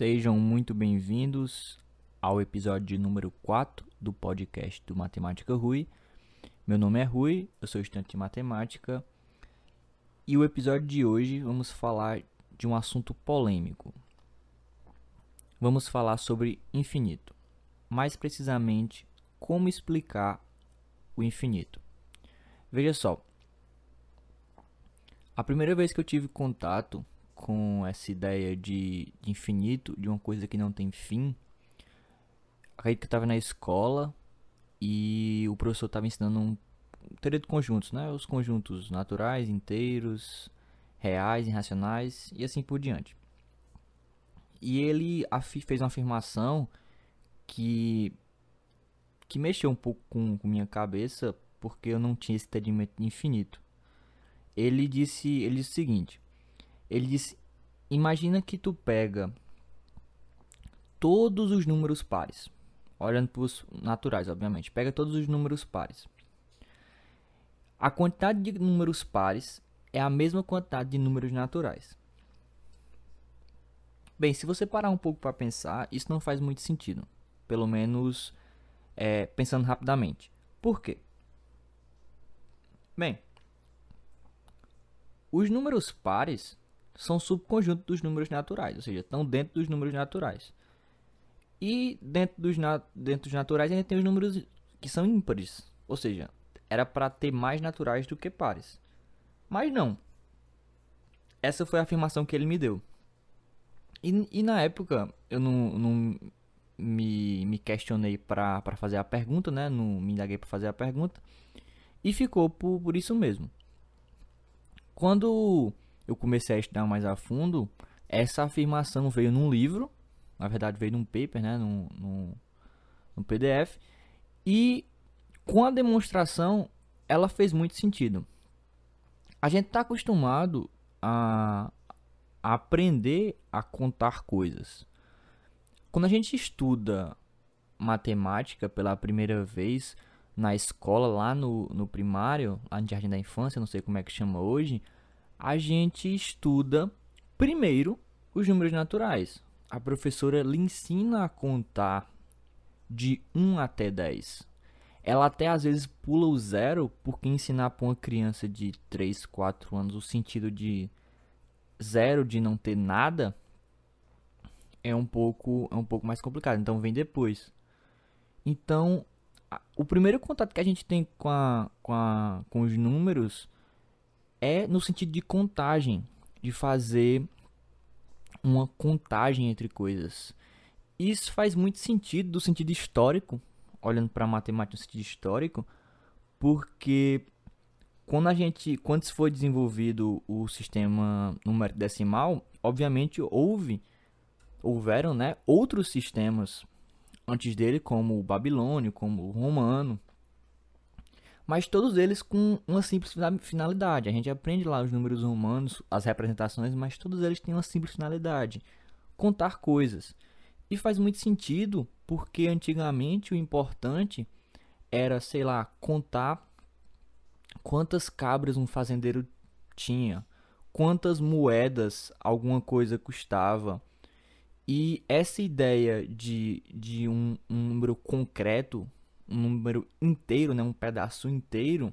Sejam muito bem-vindos ao episódio número 4 do podcast do Matemática Rui. Meu nome é Rui, eu sou estudante de matemática e o episódio de hoje vamos falar de um assunto polêmico. Vamos falar sobre infinito, mais precisamente como explicar o infinito. Veja só, a primeira vez que eu tive contato com essa ideia de, de infinito, de uma coisa que não tem fim, acredito que eu estava na escola e o professor estava ensinando um teoria de conjuntos, né? Os conjuntos naturais, inteiros, reais, irracionais e assim por diante. E ele fez uma afirmação que que mexeu um pouco com, com minha cabeça porque eu não tinha esse entendimento infinito. Ele disse, ele disse o seguinte: ele disse: Imagina que tu pega todos os números pares, olhando para os naturais, obviamente. Pega todos os números pares. A quantidade de números pares é a mesma quantidade de números naturais. Bem, se você parar um pouco para pensar, isso não faz muito sentido. Pelo menos é, pensando rapidamente. Por quê? Bem, os números pares são subconjuntos dos números naturais, ou seja, estão dentro dos números naturais. E dentro dos, dentro dos naturais ainda tem os números que são ímpares, ou seja, era para ter mais naturais do que pares. Mas não. Essa foi a afirmação que ele me deu. E, e na época eu não, não me, me questionei para fazer a pergunta, né? Não me indaguei para fazer a pergunta. E ficou por, por isso mesmo. Quando eu comecei a estudar mais a fundo, essa afirmação veio num livro, na verdade veio num paper, né, num, num, num PDF, e com a demonstração ela fez muito sentido. A gente está acostumado a, aprender a contar coisas. Quando a gente estuda matemática pela primeira vez na escola, lá no, no primário, lá no Jardim da Infância, não sei como é que chama hoje, a gente estuda primeiro os números naturais. A professora lhe ensina a contar de 1 até 10. Ela até às vezes pula o zero, porque ensinar para uma criança de 3, 4 anos o sentido de zero, de não ter nada, é um pouco, é um pouco mais complicado. Então vem depois. Então, o primeiro contato que a gente tem com, a, com, a, com os números é no sentido de contagem, de fazer uma contagem entre coisas. Isso faz muito sentido do sentido histórico, olhando para a matemática no sentido histórico, porque quando a gente, quando se foi desenvolvido o sistema numérico decimal, obviamente houve houveram, né, outros sistemas antes dele, como o babilônio, como o romano, mas todos eles com uma simples finalidade. A gente aprende lá os números romanos, as representações, mas todos eles têm uma simples finalidade: contar coisas. E faz muito sentido, porque antigamente o importante era, sei lá, contar quantas cabras um fazendeiro tinha, quantas moedas alguma coisa custava. E essa ideia de, de um, um número concreto um número inteiro, né, um pedaço inteiro,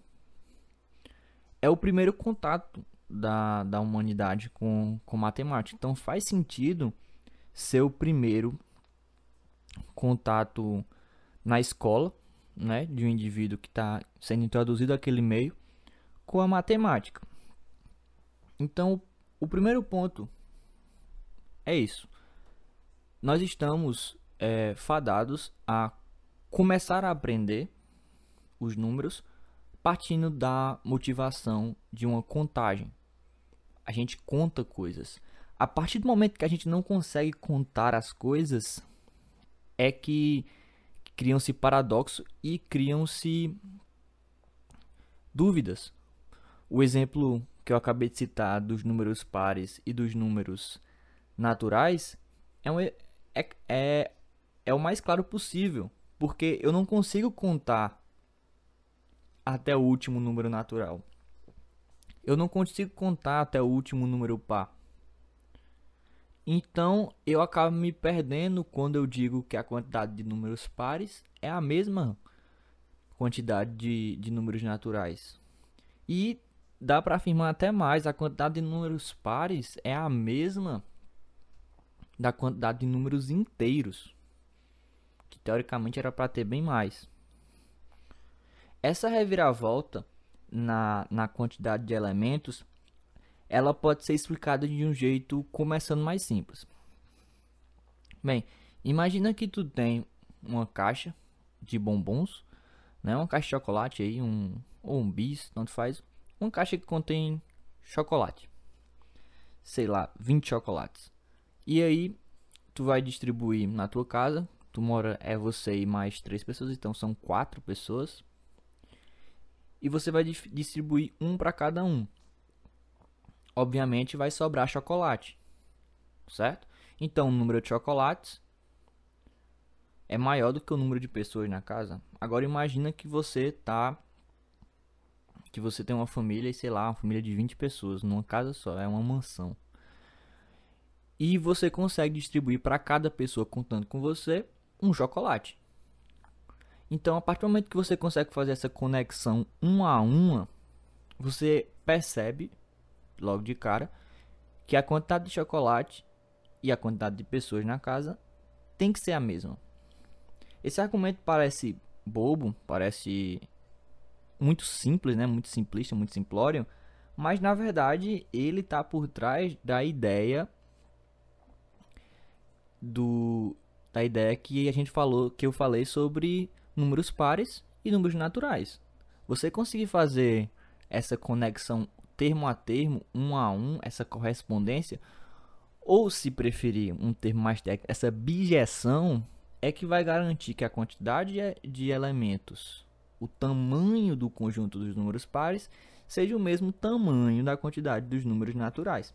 é o primeiro contato da, da humanidade com, com matemática. Então faz sentido ser o primeiro contato na escola, né, de um indivíduo que está sendo introduzido àquele meio com a matemática. Então, o primeiro ponto é isso. Nós estamos é, fadados a começar a aprender os números partindo da motivação de uma contagem. A gente conta coisas. A partir do momento que a gente não consegue contar as coisas, é que criam-se paradoxos e criam-se dúvidas. O exemplo que eu acabei de citar dos números pares e dos números naturais é, um, é, é, é o mais claro possível porque eu não consigo contar até o último número natural. Eu não consigo contar até o último número par. Então eu acabo me perdendo quando eu digo que a quantidade de números pares é a mesma quantidade de, de números naturais. E dá para afirmar até mais, a quantidade de números pares é a mesma da quantidade de números inteiros, que teoricamente era para ter bem mais. Essa reviravolta na, na quantidade de elementos, ela pode ser explicada de um jeito começando mais simples. Bem, imagina que tu tem uma caixa de bombons, né? Uma caixa de chocolate aí, um ou um bis, tanto faz. Uma caixa que contém chocolate. Sei lá, 20 chocolates. E aí tu vai distribuir na tua casa. Tu mora é você e mais três pessoas, então são quatro pessoas e você vai distribuir um para cada um. Obviamente vai sobrar chocolate, certo? Então o número de chocolates é maior do que o número de pessoas na casa. Agora imagina que você tá que você tem uma família sei lá, uma família de 20 pessoas numa casa só, é uma mansão. E você consegue distribuir para cada pessoa contando com você um chocolate. Então, a partir do momento que você consegue fazer essa conexão uma a uma, você percebe logo de cara que a quantidade de chocolate e a quantidade de pessoas na casa tem que ser a mesma. Esse argumento parece bobo, parece muito simples, né? Muito simplista, muito simplório, mas na verdade ele está por trás da ideia do da ideia que a gente falou, que eu falei sobre números pares e números naturais. Você conseguir fazer essa conexão termo a termo, um a um, essa correspondência, ou se preferir um termo mais técnico, essa bijeção, é que vai garantir que a quantidade de elementos, o tamanho do conjunto dos números pares, seja o mesmo tamanho da quantidade dos números naturais.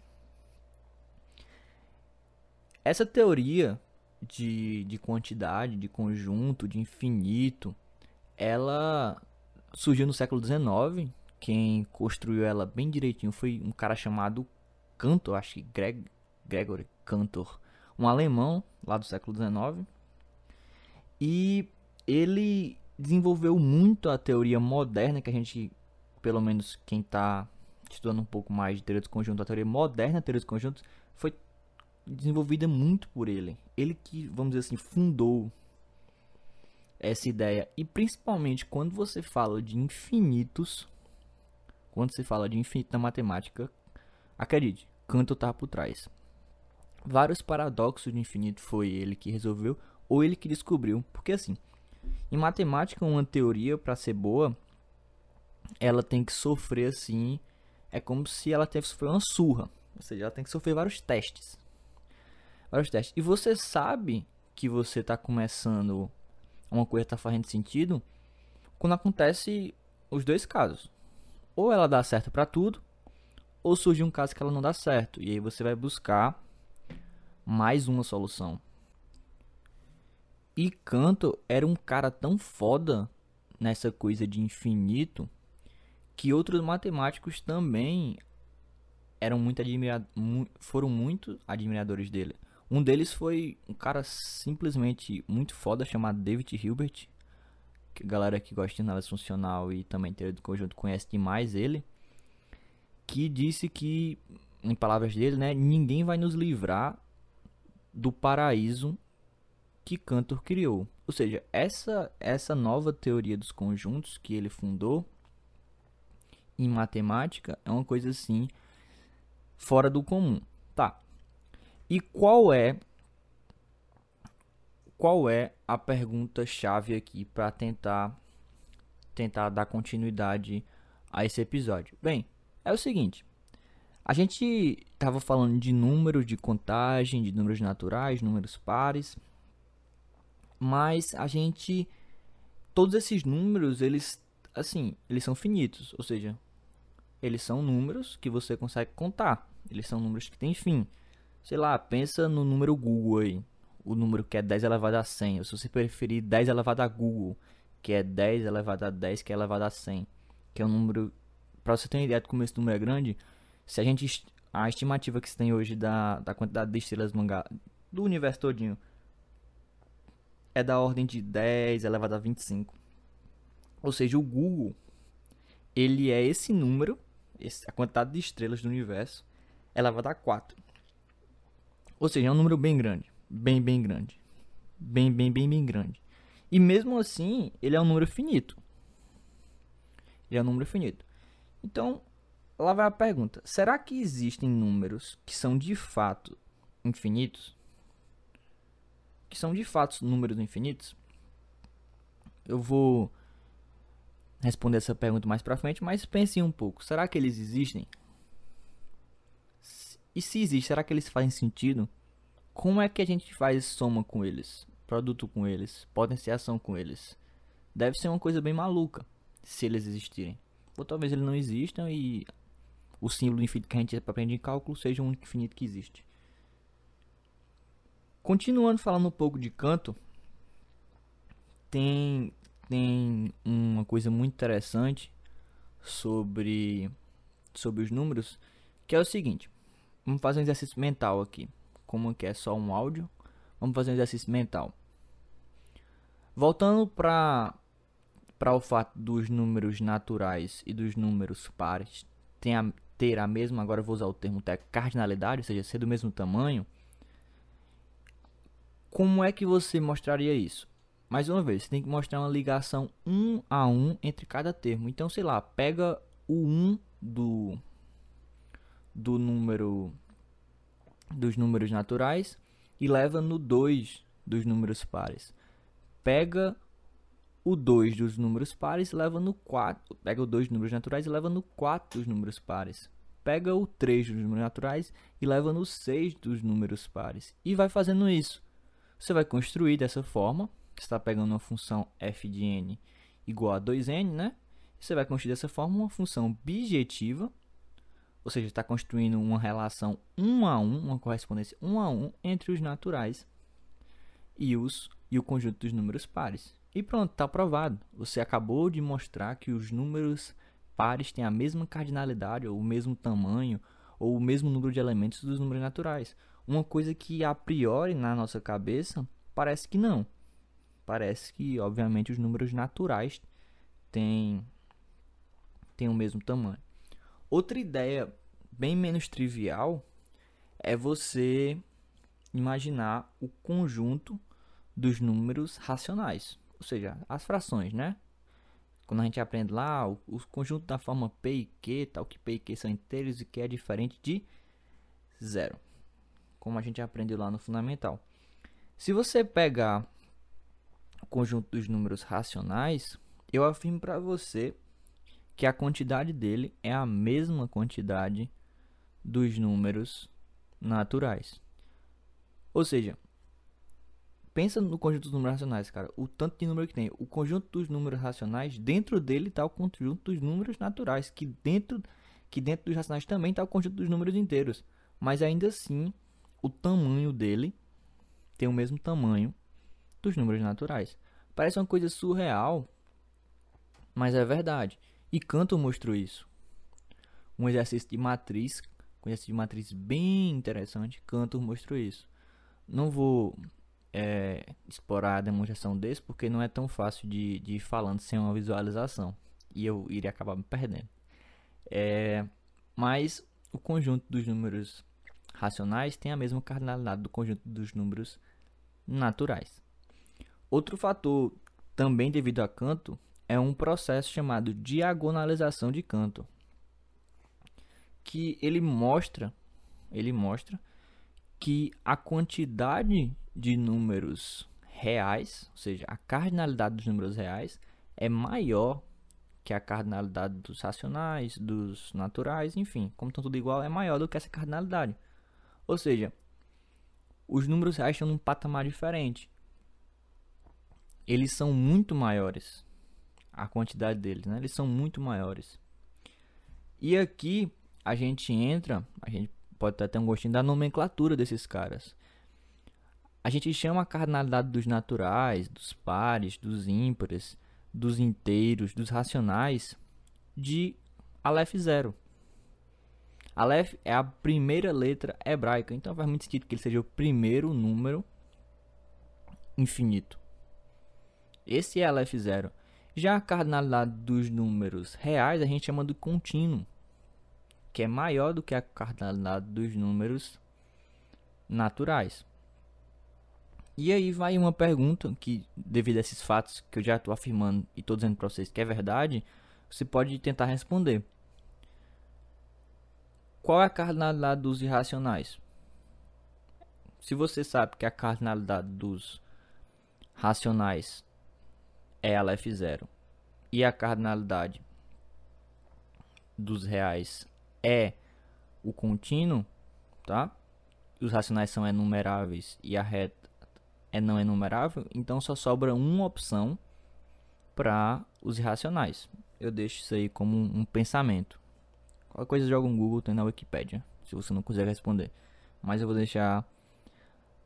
Essa teoria de, de quantidade, de conjunto, de infinito, ela surgiu no século XIX. Quem construiu ela bem direitinho foi um cara chamado Cantor, acho que Greg, Gregory Cantor, um alemão lá do século XIX. E ele desenvolveu muito a teoria moderna que a gente, pelo menos quem está estudando um pouco mais de teoria dos conjuntos, a teoria moderna da teoria dos conjuntos foi desenvolvida muito por ele. Ele que, vamos dizer assim, fundou essa ideia. E principalmente quando você fala de infinitos, quando você fala de infinito na matemática, acredite, Cantor está por trás. Vários paradoxos de infinito foi ele que resolveu ou ele que descobriu, porque assim, em matemática uma teoria para ser boa, ela tem que sofrer assim, é como se ela tivesse sofrer uma surra, ou seja, ela tem que sofrer vários testes vários testes. E você sabe que você está começando uma coisa está fazendo sentido quando acontece os dois casos. Ou ela dá certo para tudo, ou surge um caso que ela não dá certo. E aí você vai buscar mais uma solução. E Canto era um cara tão foda nessa coisa de infinito que outros matemáticos também eram muito admirados, foram muito admiradores dele. Um deles foi um cara simplesmente muito foda chamado David Hilbert. Que a galera que gosta de análise funcional e também teoria do conjunto conhece demais ele. Que disse que, em palavras dele, né, ninguém vai nos livrar do paraíso que Cantor criou. Ou seja, essa, essa nova teoria dos conjuntos que ele fundou em matemática é uma coisa assim fora do comum. E qual é qual é a pergunta chave aqui para tentar tentar dar continuidade a esse episódio? Bem, é o seguinte, a gente estava falando de números de contagem, de números naturais, números pares, mas a gente todos esses números, eles assim, eles são finitos, ou seja, eles são números que você consegue contar, eles são números que têm fim sei lá, pensa no número Google aí. O número que é 10 elevado a 100. Ou se você preferir 10 elevado a Google, que é 10 elevado a 10, que é elevado a 100. Que é um número. Pra você ter uma ideia de como esse número é grande, se a gente a estimativa que se tem hoje da, da quantidade de estrelas no, do universo todinho é da ordem de 10 elevado a 25. Ou seja, o Google ele é esse número, a quantidade de estrelas do universo elevado a 4. Ou seja, é um número bem grande, bem bem grande. Bem bem bem bem grande. E mesmo assim, ele é um número finito. Ele é um número finito. Então, lá vai a pergunta: será que existem números que são de fato infinitos? Que são de fato números infinitos? Eu vou responder essa pergunta mais pra frente, mas pense um pouco: será que eles existem? E se existe, será que eles fazem sentido? Como é que a gente faz soma com eles? produto com eles, potenciação com eles. Deve ser uma coisa bem maluca, se eles existirem. Ou talvez eles não existam e o símbolo infinito que a gente aprende em cálculo seja o único infinito que existe. Continuando falando um pouco de canto, tem, tem uma coisa muito interessante sobre, sobre os números, que é o seguinte. Vamos fazer um exercício mental aqui. Como que é só um áudio, vamos fazer um exercício mental. Voltando para para o fato dos números naturais e dos números pares ter a, ter a mesma, agora eu vou usar o termo cardinalidade, ou seja, ser do mesmo tamanho, como é que você mostraria isso? Mais uma vez, você tem que mostrar uma ligação um a um entre cada termo. Então, sei lá, pega o 1 do, do número dos números naturais e leva no 2 dos números pares pega o 2 dos números pares e leva no 4. Pega o 2 dos números naturais e leva no 4 dos números pares. Pega o 3 dos números naturais e leva no 6 dos números pares. E vai fazendo isso. Você vai construir dessa forma. Você está pegando uma função f de n igual a 2n, né? Você vai construir dessa forma uma função bijetiva. Ou seja, está construindo uma relação 1 a 1, uma correspondência 1 a 1 entre os naturais e os e o conjunto dos números pares. E pronto, está provado. Você acabou de mostrar que os números pares têm a mesma cardinalidade, ou o mesmo tamanho, ou o mesmo número de elementos dos números naturais. Uma coisa que a priori na nossa cabeça parece que não. Parece que, obviamente, os números naturais têm, têm o mesmo tamanho. Outra ideia bem menos trivial é você imaginar o conjunto dos números racionais, ou seja, as frações, né? Quando a gente aprende lá o, o conjunto da forma P e Q, tal que P e Q são inteiros e Q é diferente de zero, como a gente aprendeu lá no fundamental. Se você pegar o conjunto dos números racionais, eu afirmo para você que a quantidade dele é a mesma quantidade dos números naturais. Ou seja, pensa no conjunto dos números racionais, cara. O tanto de número que tem. O conjunto dos números racionais, dentro dele está o conjunto dos números naturais, que dentro que dentro dos racionais também está o conjunto dos números inteiros. Mas ainda assim, o tamanho dele tem o mesmo tamanho dos números naturais. Parece uma coisa surreal, mas é verdade. E Cantor mostrou isso. Um exercício de matriz, um exercício de matriz bem interessante, Cantor mostrou isso. Não vou é, explorar a demonstração desse porque não é tão fácil de, de ir falando sem uma visualização e eu iria acabar me perdendo. É, mas o conjunto dos números racionais tem a mesma cardinalidade do conjunto dos números naturais. Outro fator também devido a Canto é um processo chamado diagonalização de Canto, que ele mostra, ele mostra que a quantidade de números reais, ou seja, a cardinalidade dos números reais é maior que a cardinalidade dos racionais, dos naturais, enfim, como estão tudo igual, é maior do que essa cardinalidade. Ou seja, os números reais estão num patamar diferente. Eles são muito maiores. A quantidade deles, né? Eles são muito maiores. E aqui a gente entra, a gente pode até ter um gostinho da nomenclatura desses caras. A gente chama a cardinalidade dos naturais, dos pares, dos ímpares, dos inteiros, dos racionais de Aleph zero. Aleph é a primeira letra hebraica, então faz muito sentido que ele seja o primeiro número infinito. Esse é Aleph zero. Já a cardinalidade dos números reais a gente chama de contínuo, que é maior do que a cardinalidade dos números naturais. E aí vai uma pergunta que, devido a esses fatos que eu já estou afirmando e estou dizendo para vocês que é verdade, você pode tentar responder. Qual é a cardinalidade dos irracionais? Se você sabe que a cardinalidade dos racionais é a F0 e a cardinalidade dos reais é o contínuo, tá? Os racionais são enumeráveis e a reta é não enumerável, então só sobra uma opção para os irracionais. Eu deixo isso aí como um, um pensamento. Qualquer coisa joga no Google, tem na Wikipedia, se você não quiser responder. Mas eu vou deixar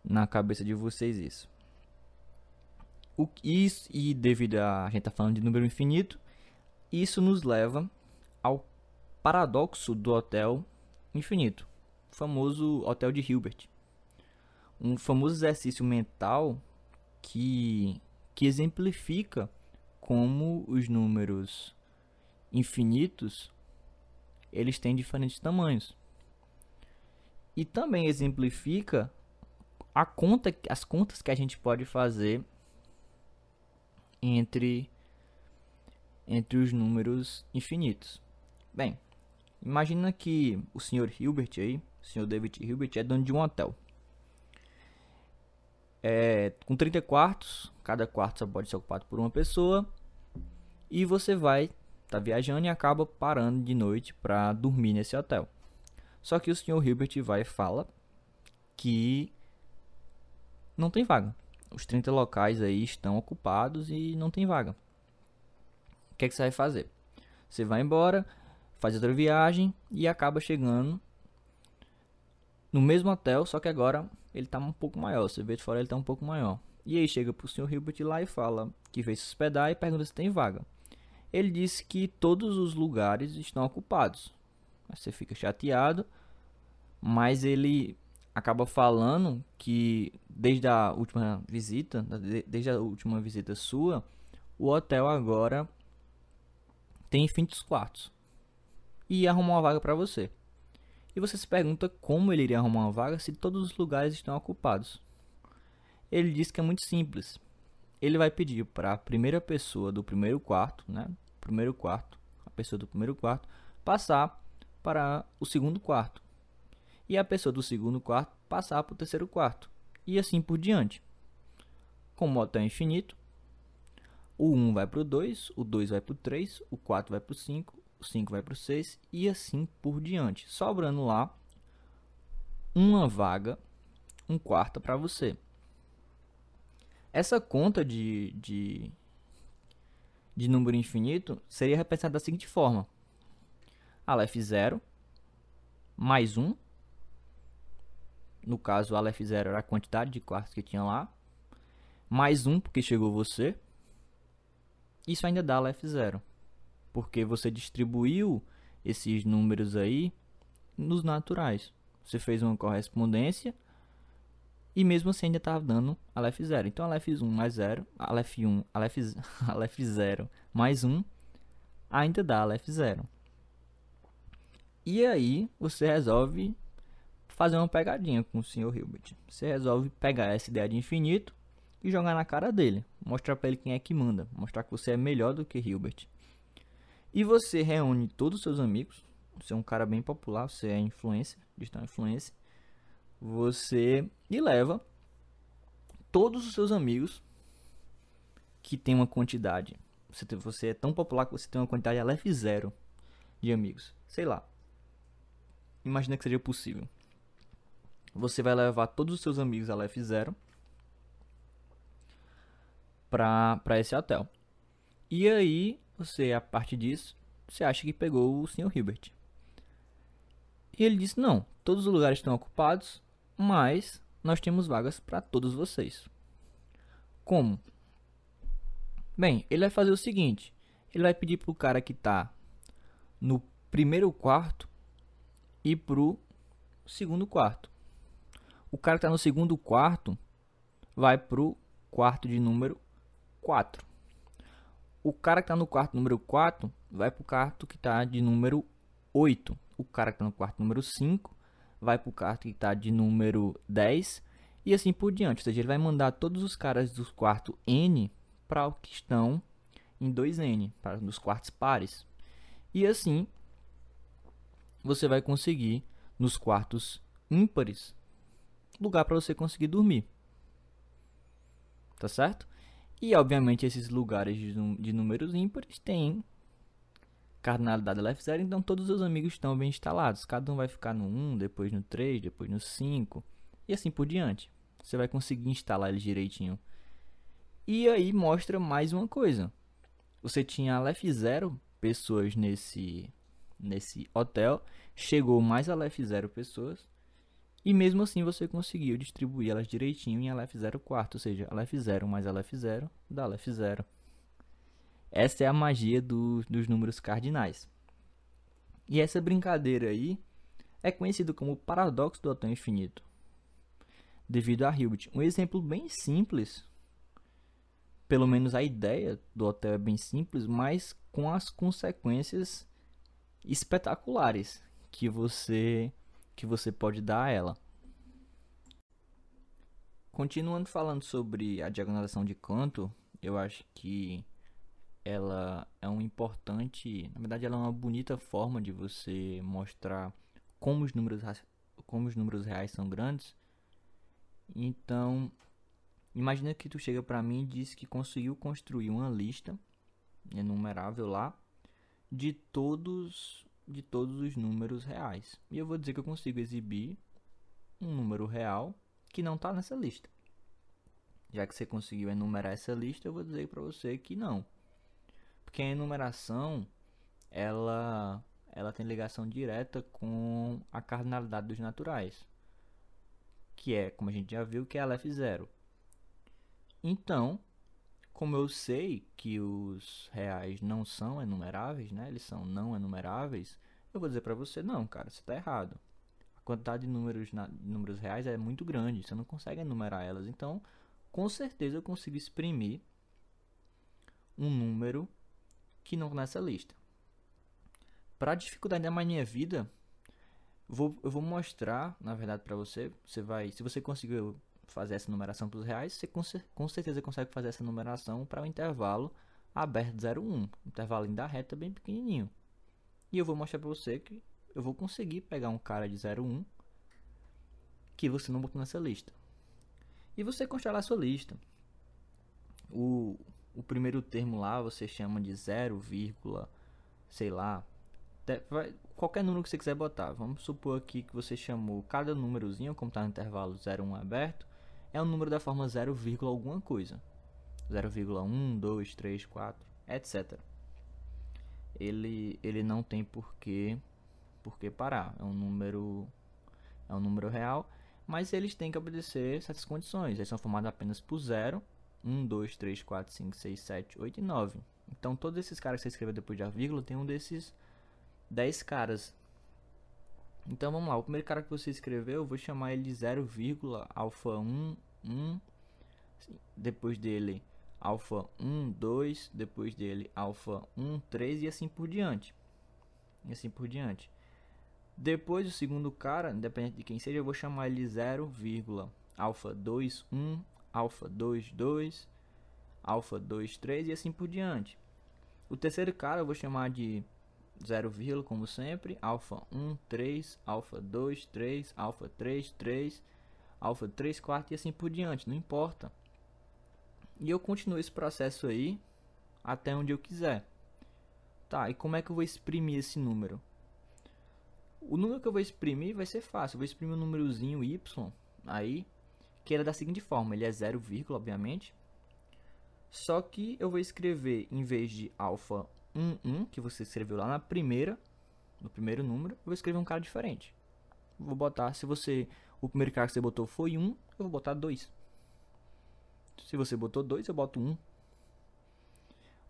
na cabeça de vocês isso. O, isso e devido a, a gente tá falando de número infinito, isso nos leva ao paradoxo do hotel infinito, famoso hotel de Hilbert. Um famoso exercício mental que, que exemplifica como os números infinitos eles têm diferentes tamanhos. E também exemplifica a conta, as contas que a gente pode fazer entre entre os números infinitos. Bem, imagina que o senhor Hilbert aí, o senhor David Hilbert é dono de um hotel. É, com 30 quartos, cada quarto só pode ser ocupado por uma pessoa. E você vai tá viajando e acaba parando de noite para dormir nesse hotel. Só que o senhor Hilbert vai e fala que não tem vaga. Os 30 locais aí estão ocupados e não tem vaga. O que, é que você vai fazer? Você vai embora, faz outra viagem e acaba chegando no mesmo hotel, só que agora ele está um pouco maior. Você vê de fora ele está um pouco maior. E aí chega pro senhor Hilbert lá e fala que veio se hospedar e pergunta se tem vaga ele disse que todos os lugares estão ocupados. Você fica chateado, mas ele acaba falando que desde a última visita, desde a última visita sua, o hotel agora tem infinitos quartos e arrumou uma vaga para você. E você se pergunta como ele iria arrumar uma vaga se todos os lugares estão ocupados. Ele diz que é muito simples ele vai pedir para a primeira pessoa do primeiro quarto, né? Primeiro quarto, a pessoa do primeiro quarto, passar para o segundo quarto. E a pessoa do segundo quarto passar para o terceiro quarto. E assim por diante. Com o moto é infinito, o 1 vai para o 2, o 2 vai para o 3, o 4 vai para o 5, o 5 vai para o 6 e assim por diante. Sobrando lá uma vaga, um quarto para você. Essa conta de, de, de número infinito seria representada da seguinte forma. Aleph 0 mais 1. No caso, Aleph 0 era a quantidade de quartos que tinha lá. Mais 1, porque chegou você. Isso ainda dá Aleph 0. Porque você distribuiu esses números aí nos naturais. Você fez uma correspondência e mesmo assim ainda estava dando Aleph 0. Então Aleph 1 mais 0, Aleph 1, Aleph, Aleph 0 mais 1 ainda dá Aleph 0. E aí você resolve fazer uma pegadinha com o Sr. Hilbert. Você resolve pegar essa ideia de infinito e jogar na cara dele. Mostrar para ele quem é que manda. Mostrar que você é melhor do que Hilbert. E você reúne todos os seus amigos. Você é um cara bem popular, você é influência, digital influência você e leva todos os seus amigos que tem uma quantidade. Você, você é tão popular que você tem uma quantidade Aleph zero de amigos. Sei lá. Imagina que seja possível. Você vai levar todos os seus amigos Aleph zero para esse hotel. E aí, você, a partir disso, você acha que pegou o Sr. Hilbert. E ele disse: Não, todos os lugares estão ocupados mas nós temos vagas para todos vocês. Como? Bem, ele vai fazer o seguinte: ele vai pedir para o cara que está no primeiro quarto ir pro segundo quarto. O cara que está no segundo quarto vai pro quarto de número 4. O cara que está no quarto número 4 vai pro quarto que está de número 8. O cara que está no quarto número 5 vai pro quarto que está de número 10 e assim por diante. Ou seja, ele vai mandar todos os caras do quarto N para o que estão em 2N, para os quartos pares. E assim você vai conseguir nos quartos ímpares lugar para você conseguir dormir. Tá certo? E obviamente esses lugares de, números ímpares têm cardinalidade LF0, então todos os amigos estão bem instalados. Cada um vai ficar no 1, depois no 3, depois no 5 e assim por diante. Você vai conseguir instalar eles direitinho. E aí mostra mais uma coisa. Você tinha LF0 pessoas nesse nesse hotel, chegou mais LF0 pessoas e mesmo assim você conseguiu distribuir elas direitinho em LF0 quarto, ou seja, LF0 mais LF0 dá LF0. Essa é a magia do, dos números cardinais. E essa brincadeira aí é conhecido como o paradoxo do hotel infinito, devido a Hilbert. Um exemplo bem simples, pelo menos a ideia do hotel é bem simples, mas com as consequências espetaculares que você que você pode dar a ela. Continuando falando sobre a diagonalização de canto, eu acho que ela é um importante, na verdade ela é uma bonita forma de você mostrar como os números como os números reais são grandes. Então, imagina que tu chega para mim e diz que conseguiu construir uma lista enumerável lá de todos de todos os números reais. E eu vou dizer que eu consigo exibir um número real que não está nessa lista. Já que você conseguiu enumerar essa lista, eu vou dizer para você que não. Porque a enumeração, ela, ela tem ligação direta com a cardinalidade dos naturais. Que é, como a gente já viu, que é a F0. Então, como eu sei que os reais não são enumeráveis, né? Eles são não enumeráveis, eu vou dizer para você, não, cara, você está errado. A quantidade de números, na, de números reais é muito grande, você não consegue enumerar elas. Então, com certeza eu consigo exprimir um número que não tá nessa lista. Para dificuldade da minha vida, vou, eu vou mostrar, na verdade, para você. Você vai, se você conseguiu fazer essa numeração para os reais, você com, com, certeza consegue fazer essa numeração para o intervalo aberto 0,1, intervalo da reta bem pequenininho. E eu vou mostrar para você que eu vou conseguir pegar um cara de 0,1 que você não botou nessa lista. E você constrói a sua lista. O, o primeiro termo lá você chama de 0, sei lá, qualquer número que você quiser botar. Vamos supor aqui que você chamou cada númerozinho, como está no intervalo 0, 1 aberto, é um número da forma 0, alguma coisa. 0,1, 2, 3, 4, etc. Ele, ele não tem porquê, porquê parar. É um número é um número real, mas eles têm que obedecer certas condições. Eles são formados apenas por 0, 1, 2, 3, 4, 5, 6, 7, 8 e 9. Então todos esses caras que você escreveu depois da vírgula tem um desses 10 caras então vamos lá, o primeiro cara que você escreveu, eu vou chamar ele de 0, alfa 1, 1, depois dele alfa 1, 2, depois dele alfa 1, 3 e assim por diante. E assim por diante. Depois o segundo cara, independente de quem seja, eu vou chamar ele de 0, alfa 2, 1, alfa 2, 2, alfa 2, 3 e assim por diante. O terceiro cara eu vou chamar de 0, como sempre, alfa 1, 3, alfa 2, 3, alfa 3, 3, alfa 3 quarto e assim por diante, não importa. E eu continuo esse processo aí até onde eu quiser. Tá, e como é que eu vou exprimir esse número? O número que eu vou exprimir vai ser fácil, eu vou exprimir um númerozinho y aí, que é da seguinte forma, ele é 0, obviamente. Só que eu vou escrever, em vez de alfa 1, 1, que você escreveu lá na primeira, no primeiro número, eu vou escrever um cara diferente. Vou botar, se você, o primeiro cara que você botou foi 1, eu vou botar 2. Se você botou 2, eu boto 1.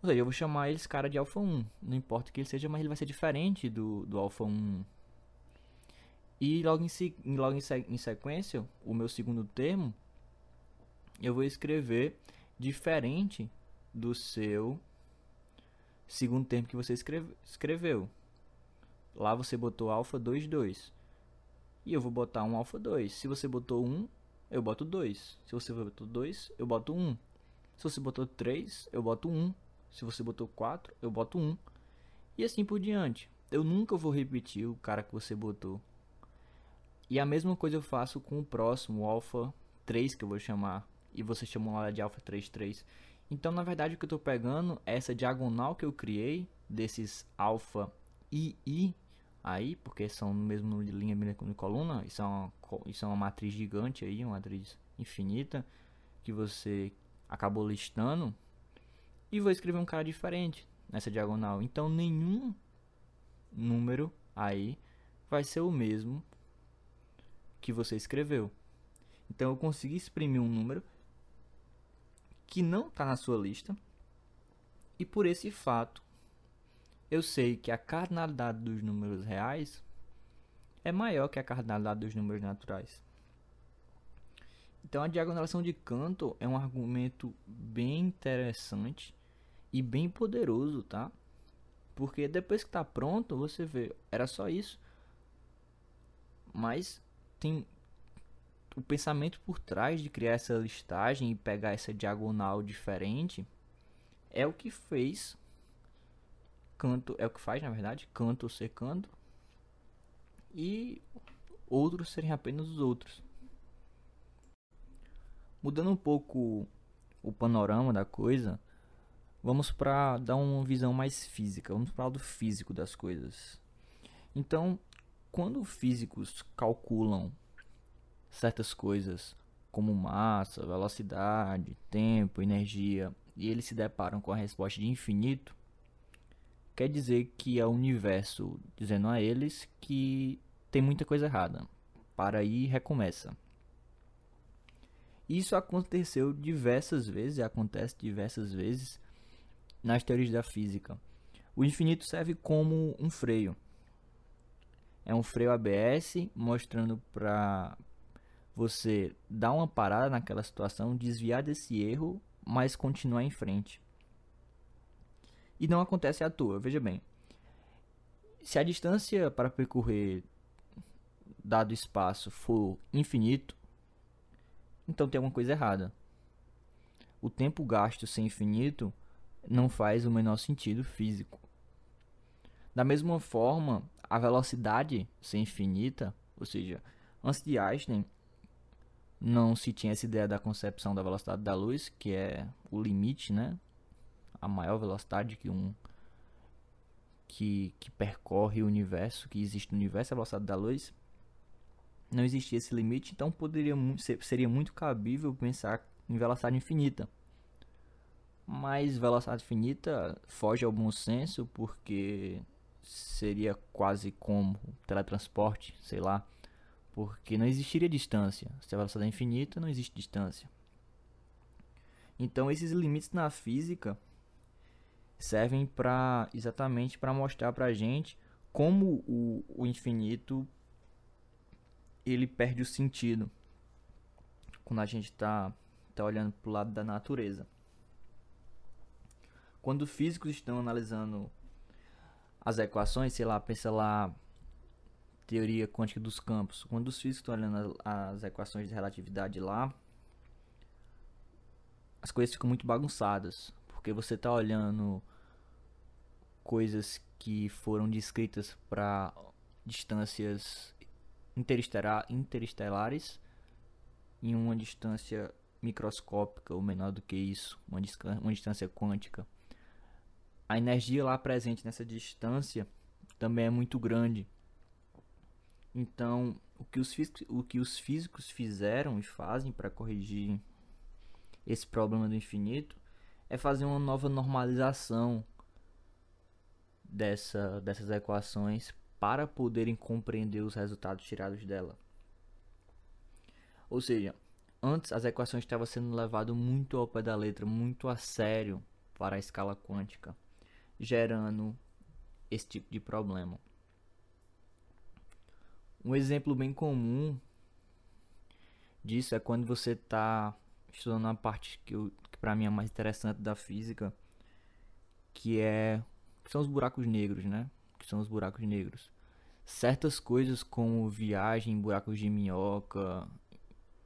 Ou seja, eu vou chamar esse cara de alfa 1. Não importa o que ele seja, mas ele vai ser diferente do, do alfa 1. E logo em, logo em, em sequência, o meu segundo termo, eu vou escrever diferente do seu segundo termo que você escreve, escreveu. Lá você botou alfa 2, 2. E eu vou botar um alfa 2. Se você botou 1, eu boto 2. Se você botou 2, eu boto 1. Se você botou 3, eu boto 1. Se você botou 4, eu boto 1. E assim por diante. Eu nunca vou repetir o cara que você botou. E a mesma coisa eu faço com o próximo, o alfa 3 que eu vou chamar. E você chamou lá de alfa 33. Então, na verdade, o que eu estou pegando é essa diagonal que eu criei desses alfa e i aí, porque são no mesmo linha de coluna. Isso é, uma, isso é uma matriz gigante aí, uma matriz infinita que você acabou listando. E vou escrever um cara diferente nessa diagonal. Então, nenhum número aí vai ser o mesmo que você escreveu. Então eu consegui exprimir um número que não está na sua lista. E por esse fato, eu sei que a cardinalidade dos números reais é maior que a cardinalidade dos números naturais. Então a diagonalização de Cantor é um argumento bem interessante e bem poderoso, tá? Porque depois que está pronto, você vê, era só isso. Mas tem o pensamento por trás de criar essa listagem e pegar essa diagonal diferente é o que fez canto é o que faz na verdade canto ser canto e outros serem apenas os outros mudando um pouco o panorama da coisa Vamos para dar uma visão mais física, vamos para o lado físico das coisas. Então, quando físicos calculam certas coisas como massa, velocidade, tempo, energia, e eles se deparam com a resposta de infinito, quer dizer que é o universo dizendo a eles que tem muita coisa errada. Para aí recomeça. Isso aconteceu diversas vezes, acontece diversas vezes nas teorias da física. O infinito serve como um freio. É um freio ABS mostrando para você dar uma parada naquela situação, desviar desse erro, mas continuar em frente. E não acontece à toa, veja bem. Se a distância para percorrer dado espaço for infinito, então tem alguma coisa errada. O tempo gasto ser infinito não faz o menor sentido físico. Da mesma forma, a velocidade ser infinita, ou seja, antes de Einstein não se tinha essa ideia da concepção da velocidade da luz, que é o limite, né? A maior velocidade que um que, que percorre o universo, que existe no universo, a velocidade da luz. Não existia esse limite, então poderia seria muito cabível pensar em velocidade infinita. Mas velocidade infinita foge ao bom senso porque seria quase como teletransporte, sei lá. Porque não existiria distância. Se a velocidade é infinita, não existe distância. Então esses limites na física servem para exatamente para mostrar para a gente como o, o infinito ele perde o sentido quando a gente está tá olhando para o lado da natureza. Quando físicos estão analisando as equações, sei lá, pensa lá teoria quântica dos campos. Quando os físicos estão olhando as equações de relatividade lá, as coisas ficam muito bagunçadas, porque você está olhando coisas que foram descritas para distâncias interestelares em uma distância microscópica ou menor do que isso, uma, uma distância quântica a energia lá presente nessa distância também é muito grande. Então, o que os físicos, o que os físicos fizeram e fazem para corrigir esse problema do infinito é fazer uma nova normalização dessa, dessas equações para poderem compreender os resultados tirados dela. Ou seja, antes as equações estavam sendo levadas muito ao pé da letra, muito a sério para a escala quântica gerando esse tipo de problema. Um exemplo bem comum disso é quando você está estudando uma parte que, que para mim é mais interessante da física, que é que são os buracos negros, né? Que são os buracos negros. Certas coisas como viagem em buracos de minhoca,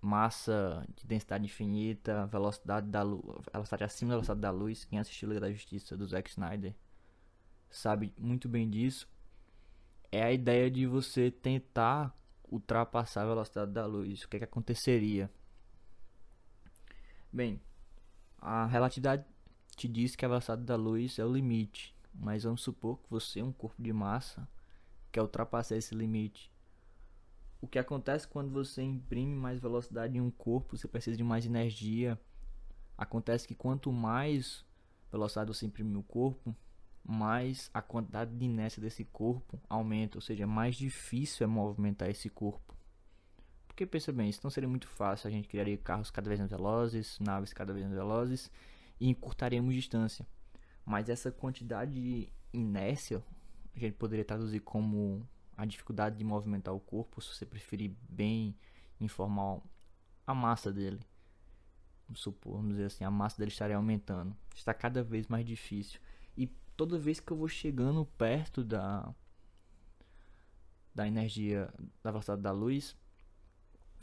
massa de densidade infinita, velocidade da luz, velocidade acima da velocidade da luz, quem assistiu Liga da Justiça do Zack Snyder sabe muito bem disso. É a ideia de você tentar ultrapassar a velocidade da luz. O que, é que aconteceria? Bem, a relatividade te diz que a velocidade da luz é o limite, mas vamos supor que você é um corpo de massa quer ultrapassar esse limite. O que acontece quando você imprime mais velocidade em um corpo, você precisa de mais energia. Acontece que quanto mais velocidade você imprime no corpo, mais a quantidade de inércia desse corpo aumenta, ou seja, mais difícil é movimentar esse corpo. Porque pensa bem, isso não seria muito fácil, a gente criaria carros cada vez mais velozes, naves cada vez mais velozes e encurtaríamos distância. Mas essa quantidade de inércia, a gente poderia traduzir como a dificuldade de movimentar o corpo, se você preferir bem informar a massa dele. Vamos supor, vamos dizer assim, a massa dele estaria aumentando. Está cada vez mais difícil. Toda vez que eu vou chegando perto da da energia da velocidade da luz,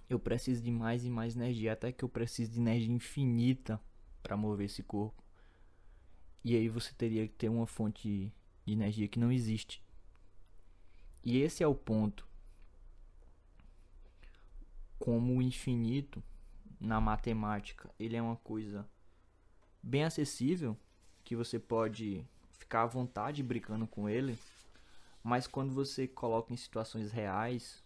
eu preciso de mais e mais energia, até que eu preciso de energia infinita para mover esse corpo. E aí você teria que ter uma fonte de energia que não existe. E esse é o ponto. Como o infinito na matemática, ele é uma coisa bem acessível que você pode ficar à vontade brincando com ele, mas quando você coloca em situações reais,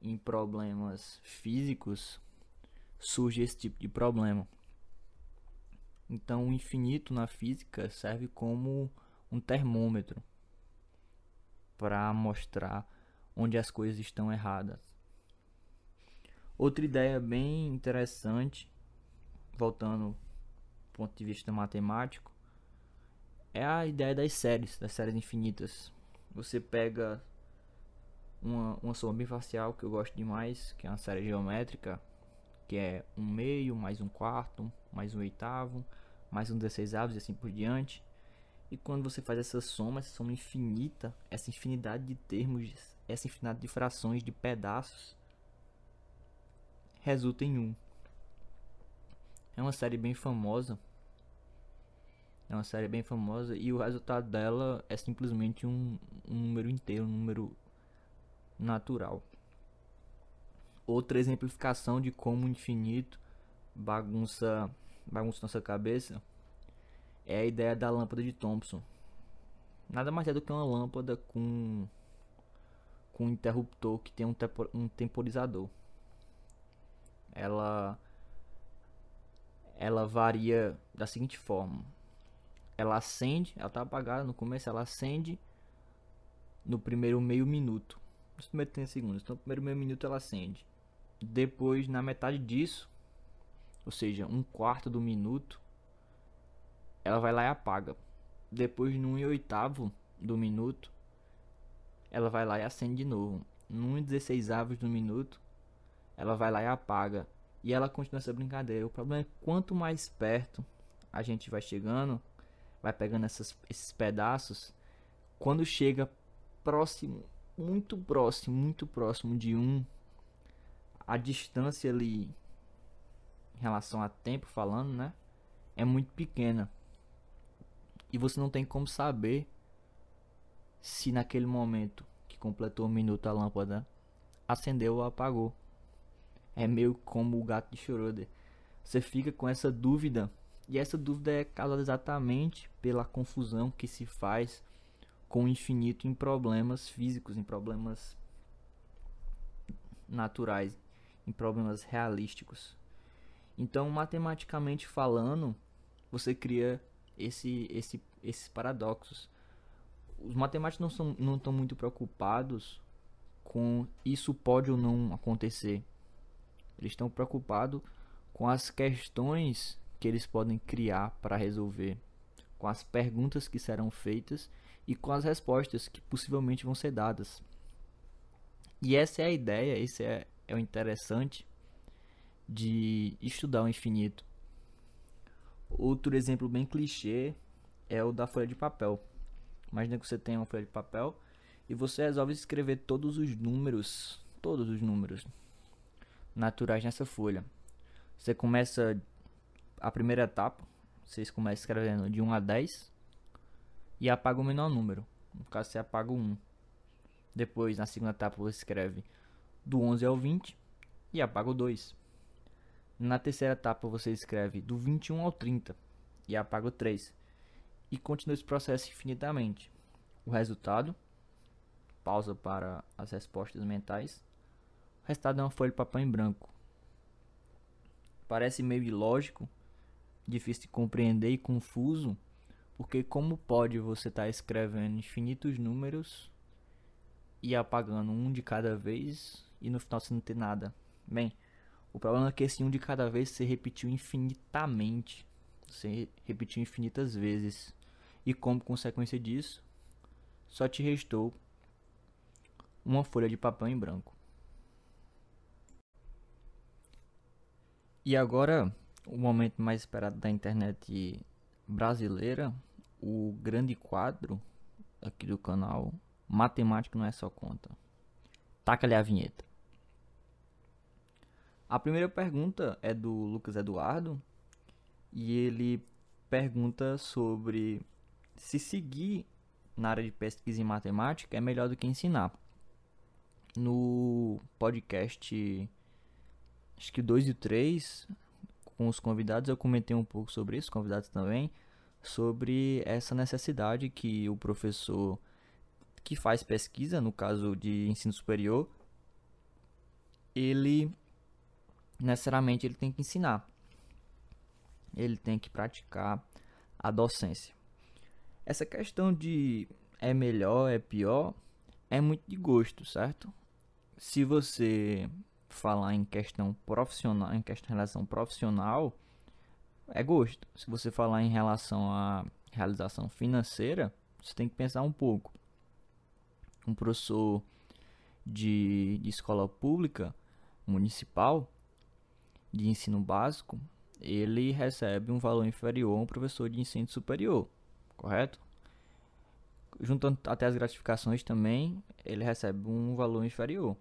em problemas físicos, surge esse tipo de problema. Então, o infinito na física serve como um termômetro para mostrar onde as coisas estão erradas. Outra ideia bem interessante, voltando do ponto de vista matemático, é a ideia das séries, das séries infinitas. Você pega uma, uma soma bifacial que eu gosto demais, que é uma série geométrica, que é um meio, mais um quarto, mais um oitavo, mais um 16 avos e assim por diante. E quando você faz essa soma, essa soma infinita, essa infinidade de termos, essa infinidade de frações, de pedaços, resulta em um. É uma série bem famosa é uma série bem famosa e o resultado dela é simplesmente um, um número inteiro, um número natural. Outra exemplificação de como o infinito bagunça, bagunça nossa cabeça é a ideia da lâmpada de Thomson. Nada mais é do que uma lâmpada com, com um interruptor que tem um, tempor, um temporizador. Ela, ela varia da seguinte forma ela acende, ela tá apagada no começo, ela acende no primeiro meio minuto. Nos primeiros 30 segundos. Então, no primeiro meio minuto ela acende. Depois, na metade disso, ou seja, um quarto do minuto, ela vai lá e apaga. Depois, no 1 oitavo do minuto, ela vai lá e acende de novo. No 16 avos do minuto, ela vai lá e apaga. E ela continua essa brincadeira. O problema é quanto mais perto a gente vai chegando, vai pegando essas, esses pedaços. Quando chega próximo, muito próximo, muito próximo de um, a distância ali em relação a tempo falando, né, é muito pequena. E você não tem como saber se naquele momento que completou um minuto a lâmpada acendeu ou apagou. É meio como o gato de Schrödinger. Você fica com essa dúvida e essa dúvida é causada exatamente pela confusão que se faz com o infinito em problemas físicos, em problemas naturais, em problemas realísticos. Então, matematicamente falando, você cria esse, esse, esses paradoxos. Os matemáticos não, são, não estão muito preocupados com isso pode ou não acontecer. Eles estão preocupados com as questões que eles podem criar para resolver, com as perguntas que serão feitas e com as respostas que possivelmente vão ser dadas. E essa é a ideia, esse é, é o interessante de estudar o infinito. Outro exemplo bem clichê é o da folha de papel. Imagina que você tem uma folha de papel e você resolve escrever todos os números, todos os números naturais nessa folha. Você começa a primeira etapa, vocês começam escrevendo de 1 a 10 e apaga o menor número. No caso, você apaga o 1. Depois, na segunda etapa, você escreve do 11 ao 20 e apaga o 2. Na terceira etapa, você escreve do 21 ao 30 e apaga o 3. E continua esse processo infinitamente. O resultado, pausa para as respostas mentais. O resultado é uma folha de papel em branco. Parece meio ilógico, difícil de compreender e confuso, porque como pode você estar tá escrevendo infinitos números e apagando um de cada vez e no final você não ter nada? Bem, o problema é que esse um de cada vez se repetiu infinitamente. Você repetiu infinitas vezes. E como consequência disso, só te restou uma folha de papel em branco. E agora, o momento mais esperado da internet brasileira, o grande quadro aqui do canal, Matemática não é só conta. Taca-lhe a vinheta. A primeira pergunta é do Lucas Eduardo e ele pergunta sobre se seguir na área de pesquisa em matemática é melhor do que ensinar. No podcast, acho que 2 e 3, com os convidados, eu comentei um pouco sobre isso, convidados também, sobre essa necessidade que o professor que faz pesquisa, no caso de ensino superior, ele necessariamente ele tem que ensinar. Ele tem que praticar a docência. Essa questão de é melhor, é pior, é muito de gosto, certo? Se você falar em questão profissional, em questão relação profissional, é gosto. Se você falar em relação à realização financeira, você tem que pensar um pouco. Um professor de, de escola pública municipal, de ensino básico, ele recebe um valor inferior a um professor de ensino superior, correto? Juntando até as gratificações também, ele recebe um valor inferior.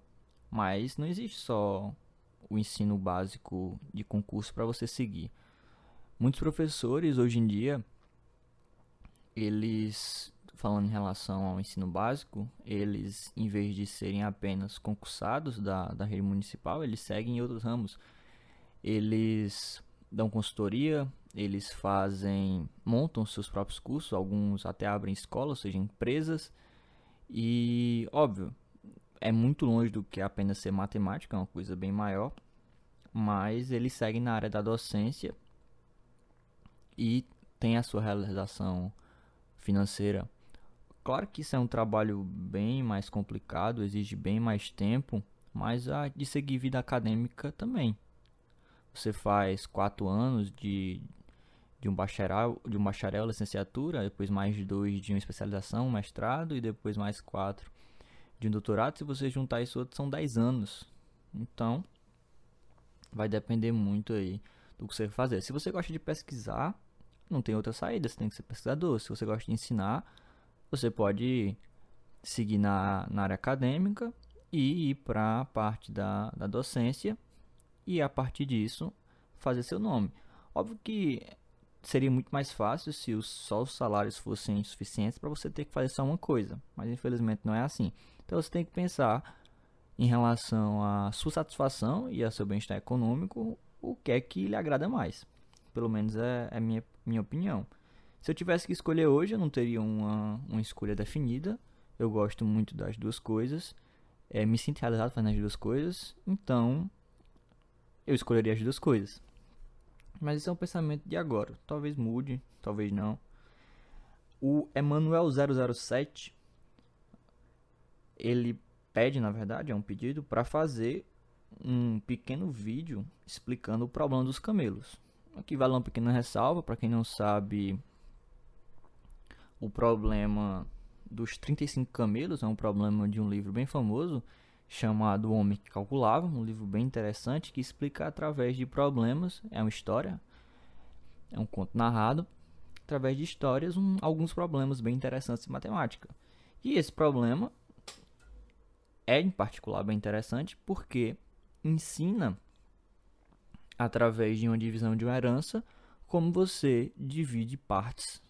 Mas não existe só o ensino básico de concurso para você seguir. Muitos professores hoje em dia, eles, falando em relação ao ensino básico, eles, em vez de serem apenas concursados da, da rede municipal, eles seguem em outros ramos eles dão consultoria, eles fazem, montam seus próprios cursos, alguns até abrem escolas, ou seja, empresas. E óbvio, é muito longe do que apenas ser matemática, é uma coisa bem maior, mas eles seguem na área da docência e tem a sua realização financeira. Claro que isso é um trabalho bem mais complicado, exige bem mais tempo, mas a de seguir vida acadêmica também. Você faz quatro anos de, de um bacharel, de um bacharel, licenciatura, depois mais dois de uma especialização, um mestrado e depois mais quatro de um doutorado. Se você juntar isso outro, são dez anos. Então, vai depender muito aí do que você vai fazer. Se você gosta de pesquisar, não tem outra saída, você tem que ser pesquisador. Se você gosta de ensinar, você pode seguir na, na área acadêmica e ir para a parte da, da docência e a partir disso fazer seu nome. Óbvio que seria muito mais fácil se os, só os salários fossem suficientes para você ter que fazer só uma coisa, mas infelizmente não é assim. Então você tem que pensar em relação à sua satisfação e ao seu bem-estar econômico, o que é que lhe agrada mais. Pelo menos é, é minha, minha opinião. Se eu tivesse que escolher hoje, eu não teria uma, uma escolha definida. Eu gosto muito das duas coisas. É, me sinto realizado fazendo as duas coisas. Então, eu escolheria as duas coisas. Mas isso é um pensamento de agora. Talvez mude, talvez não. O Emanuel 007 ele pede, na verdade, é um pedido para fazer um pequeno vídeo explicando o problema dos camelos. Aqui vale uma pequena ressalva para quem não sabe. O problema dos 35 camelos é um problema de um livro bem famoso chamado O Homem que Calculava, um livro bem interessante que explica através de problemas, é uma história, é um conto narrado, através de histórias, um, alguns problemas bem interessantes em matemática. E esse problema é em particular bem interessante porque ensina através de uma divisão de uma herança como você divide partes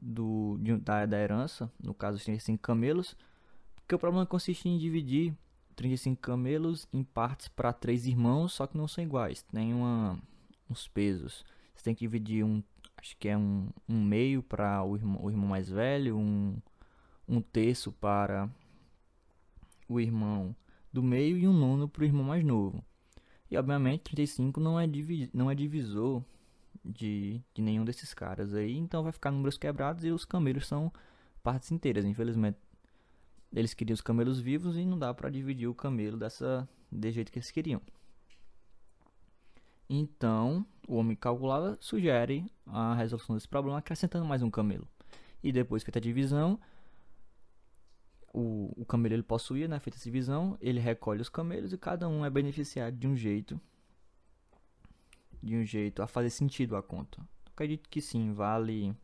do, de, da, da herança, no caso os 35 camelos, porque o problema consiste em dividir 35 camelos em partes para três irmãos, só que não são iguais, tem uma, uns pesos. Você tem que dividir um, acho que é um, um meio para o irmão, o irmão mais velho, um, um terço para o irmão do meio e um nono para o irmão mais novo. E obviamente 35 não é, divi não é divisor de, de nenhum desses caras aí, então vai ficar números quebrados e os camelos são partes inteiras. Infelizmente, eles queriam os camelos vivos e não dá para dividir o camelo dessa de jeito que eles queriam. Então, o homem calculava sugere a resolução desse problema acrescentando mais um camelo. E depois feita a divisão, o, o camelo ele possuía, né, feita essa divisão, ele recolhe os camelos e cada um é beneficiado de um jeito de um jeito a fazer sentido a conta. Acredito que sim, vale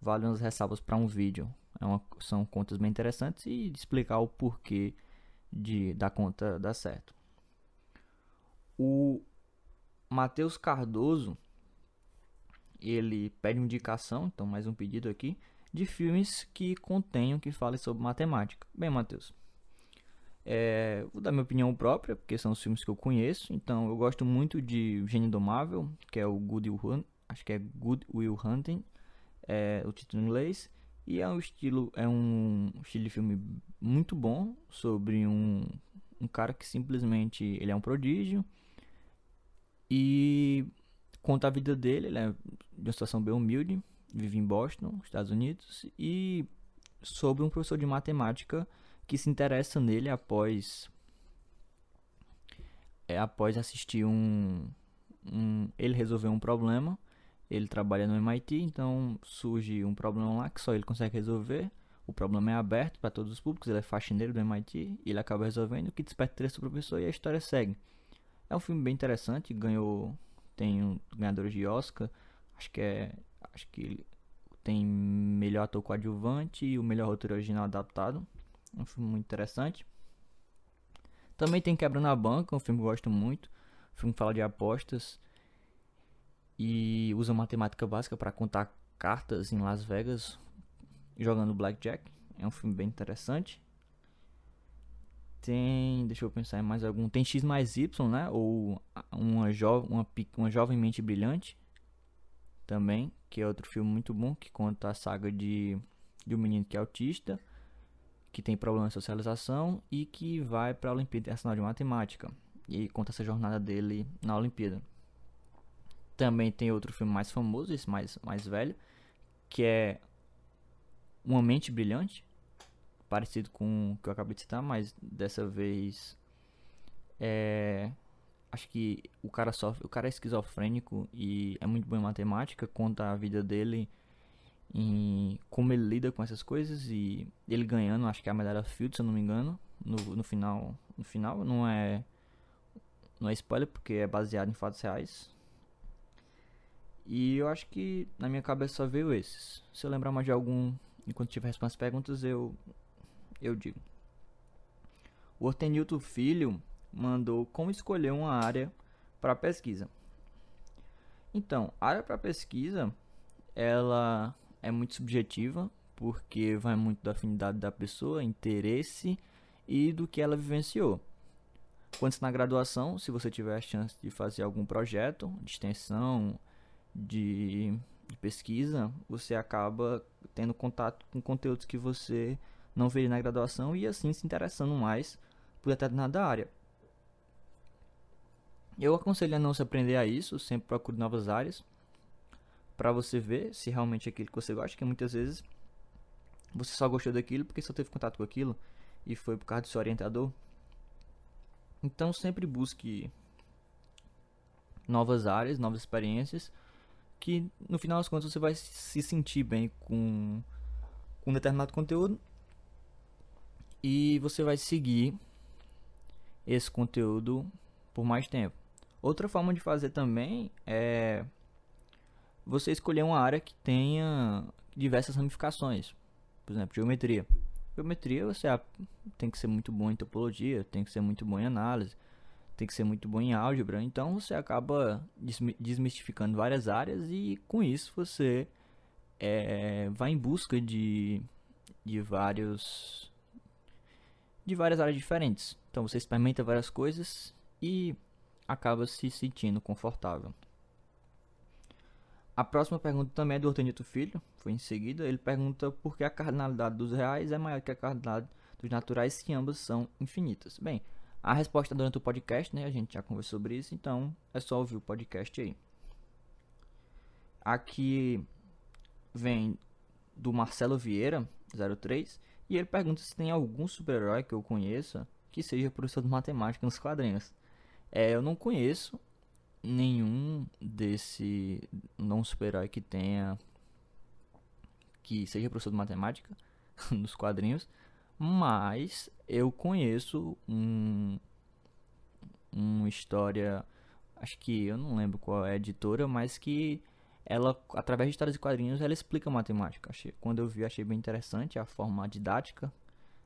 vale umas ressalvas para um vídeo. É uma, são contas bem interessantes e explicar o porquê de da conta dar certo. O Matheus Cardoso ele pede indicação, então mais um pedido aqui, de filmes que contenham que falem sobre matemática. Bem, Matheus, é, vou dar minha opinião própria, porque são os filmes que eu conheço. Então, eu gosto muito de Gênio Indomável, que é o Good Will Hunt, acho que é Good Will Hunting, é o título em inglês. E é um estilo, é um estilo de filme muito bom sobre um, um cara que simplesmente ele é um prodígio e conta a vida dele. Ele é de uma situação bem humilde, vive em Boston, Estados Unidos, e sobre um professor de matemática que se interessa nele após é após assistir um, um ele resolveu um problema. Ele trabalha no MIT então surge um problema lá que só ele consegue resolver. O problema é aberto para todos os públicos ele é faxineiro do MIT e ele acaba resolvendo o que desperta interesse do professor e a história segue. É um filme bem interessante ganhou tem um ganhadores de Oscar acho que é acho que tem melhor ator coadjuvante e o melhor roteiro original adaptado um filme muito interessante. Também tem Quebrando a Banca, um filme que eu gosto muito. Um filme fala de apostas e usa matemática básica para contar cartas em Las Vegas jogando blackjack. É um filme bem interessante. Tem, deixa eu pensar em mais algum. Tem X mais Y, né? Ou uma, jo uma, uma jovem mente brilhante também, que é outro filme muito bom que conta a saga de, de um menino que é autista que tem problema de socialização e que vai para a Olimpíada Internacional de Matemática e conta essa jornada dele na Olimpíada. Também tem outro filme mais famoso, esse mais, mais velho, que é Uma Mente Brilhante, parecido com o que eu acabei de citar, mas dessa vez é acho que o cara sofre, o cara é esquizofrênico e é muito bom em matemática, conta a vida dele em como ele lida com essas coisas e ele ganhando, acho que é a medalha Field, se eu não me engano, no, no final, no final não é não é spoiler porque é baseado em fatos reais. E eu acho que na minha cabeça só veio esses. Se eu lembrar mais de algum enquanto tiver respondendo as perguntas, eu eu digo. O Ortenilton Filho mandou como escolher uma área para pesquisa. Então, área para pesquisa, ela é muito subjetiva, porque vai muito da afinidade da pessoa, interesse e do que ela vivenciou. Quando na graduação, se você tiver a chance de fazer algum projeto de extensão, de, de pesquisa, você acaba tendo contato com conteúdos que você não veria na graduação e assim se interessando mais por determinada área. Eu aconselho a não se aprender a isso, sempre procure novas áreas para você ver se realmente é aquilo que você gosta, que muitas vezes você só gostou daquilo porque só teve contato com aquilo e foi por causa do seu orientador. Então sempre busque novas áreas, novas experiências, que no final das contas você vai se sentir bem com, um determinado conteúdo e você vai seguir esse conteúdo por mais tempo. Outra forma de fazer também é você escolher uma área que tenha diversas ramificações. Por exemplo, geometria. Geometria você tem que ser muito bom em topologia, tem que ser muito bom em análise, tem que ser muito bom em álgebra. Então você acaba desmistificando várias áreas e com isso você é, vai em busca de, de vários de várias áreas diferentes. Então você experimenta várias coisas e acaba se sentindo confortável. A próxima pergunta também é do Hortenito Filho, foi em seguida. Ele pergunta por que a cardinalidade dos reais é maior que a cardinalidade dos naturais se ambas são infinitas. Bem, a resposta é durante o podcast, né? A gente já conversou sobre isso, então é só ouvir o podcast aí. Aqui vem do Marcelo Vieira, 03, e ele pergunta se tem algum super-herói que eu conheça que seja professor de matemática nos quadrinhos. É, eu não conheço nenhum desse não super-herói que tenha que seja professor de matemática nos quadrinhos, mas eu conheço um uma história, acho que eu não lembro qual é a editora, mas que ela através de histórias de quadrinhos ela explica matemática. Achei, quando eu vi achei bem interessante a forma didática,